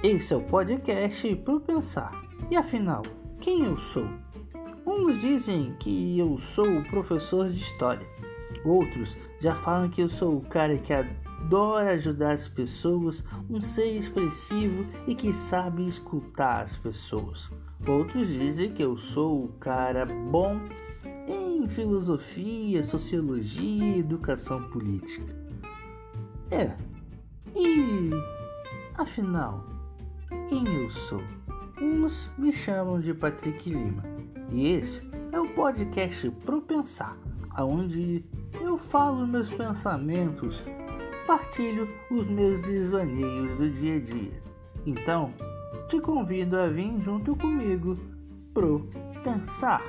Esse é o podcast Pro Pensar. E afinal, quem eu sou? Uns dizem que eu sou o professor de história. Outros já falam que eu sou o cara que adora ajudar as pessoas, um ser expressivo e que sabe escutar as pessoas. Outros dizem que eu sou o cara bom em filosofia, sociologia e educação política. É. E afinal, quem eu sou? Uns me chamam de Patrick Lima. E esse é o podcast Pro Pensar, onde eu falo meus pensamentos, partilho os meus desvaneios do dia a dia. Então, te convido a vir junto comigo pro Pensar.